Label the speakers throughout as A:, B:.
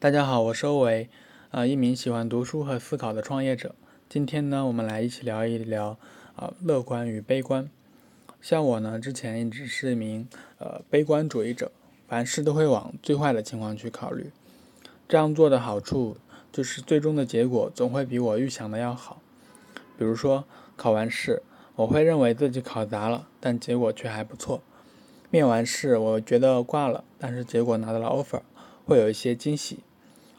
A: 大家好，我是欧维，呃，一名喜欢读书和思考的创业者。今天呢，我们来一起聊一聊啊，乐观与悲观。像我呢，之前一直是一名呃悲观主义者，凡事都会往最坏的情况去考虑。这样做的好处就是最终的结果总会比我预想的要好。比如说考完试，我会认为自己考砸了，但结果却还不错；面完试，我觉得挂了，但是结果拿到了 offer，会有一些惊喜。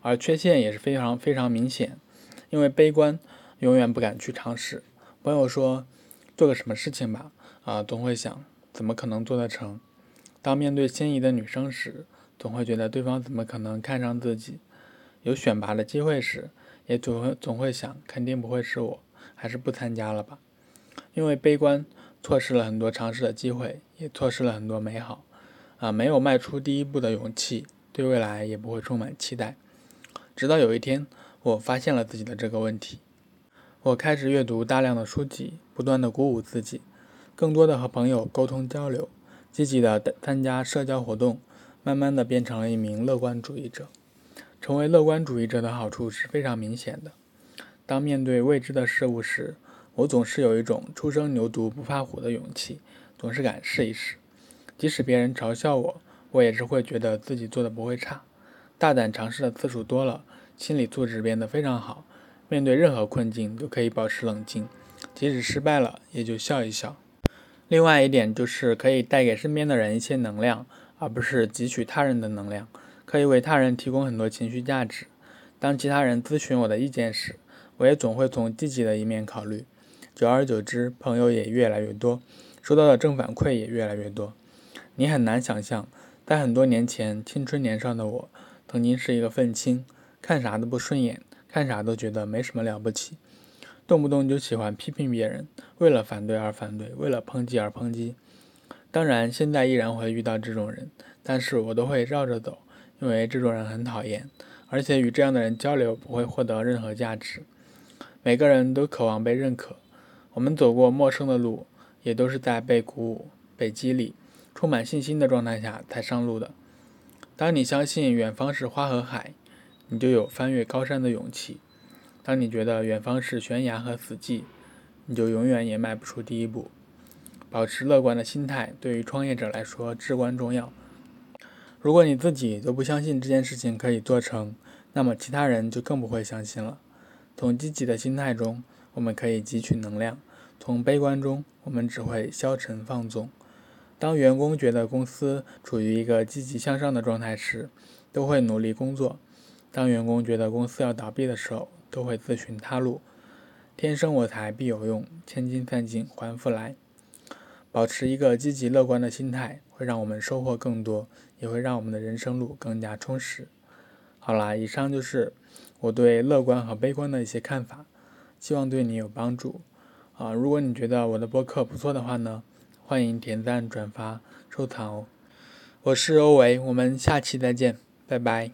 A: 而缺陷也是非常非常明显，因为悲观永远不敢去尝试。朋友说做个什么事情吧，啊，总会想怎么可能做得成。当面对心仪的女生时，总会觉得对方怎么可能看上自己。有选拔的机会时，也总会总会想肯定不会是我，还是不参加了吧。因为悲观，错失了很多尝试的机会，也错失了很多美好。啊，没有迈出第一步的勇气，对未来也不会充满期待。直到有一天，我发现了自己的这个问题。我开始阅读大量的书籍，不断的鼓舞自己，更多的和朋友沟通交流，积极的参加社交活动，慢慢的变成了一名乐观主义者。成为乐观主义者的好处是非常明显的。当面对未知的事物时，我总是有一种初生牛犊不怕虎的勇气，总是敢试一试。即使别人嘲笑我，我也是会觉得自己做的不会差。大胆尝试的次数多了，心理素质变得非常好，面对任何困境都可以保持冷静，即使失败了也就笑一笑。另外一点就是可以带给身边的人一些能量，而不是汲取他人的能量，可以为他人提供很多情绪价值。当其他人咨询我的意见时，我也总会从积极的一面考虑。久而久之，朋友也越来越多，收到的正反馈也越来越多。你很难想象，在很多年前，青春年少的我。曾经是一个愤青，看啥都不顺眼，看啥都觉得没什么了不起，动不动就喜欢批评别人，为了反对而反对，为了抨击而抨击。当然，现在依然会遇到这种人，但是我都会绕着走，因为这种人很讨厌，而且与这样的人交流不会获得任何价值。每个人都渴望被认可，我们走过陌生的路，也都是在被鼓舞、被激励、充满信心的状态下才上路的。当你相信远方是花和海，你就有翻越高山的勇气；当你觉得远方是悬崖和死寂，你就永远也迈不出第一步。保持乐观的心态对于创业者来说至关重要。如果你自己都不相信这件事情可以做成，那么其他人就更不会相信了。从积极的心态中，我们可以汲取能量；从悲观中，我们只会消沉放纵。当员工觉得公司处于一个积极向上的状态时，都会努力工作；当员工觉得公司要倒闭的时候，都会自寻他路。天生我材必有用，千金散尽还复来。保持一个积极乐观的心态，会让我们收获更多，也会让我们的人生路更加充实。好啦，以上就是我对乐观和悲观的一些看法，希望对你有帮助。啊，如果你觉得我的播客不错的话呢？欢迎点赞、转发、收藏哦！我是欧维，我们下期再见，拜拜。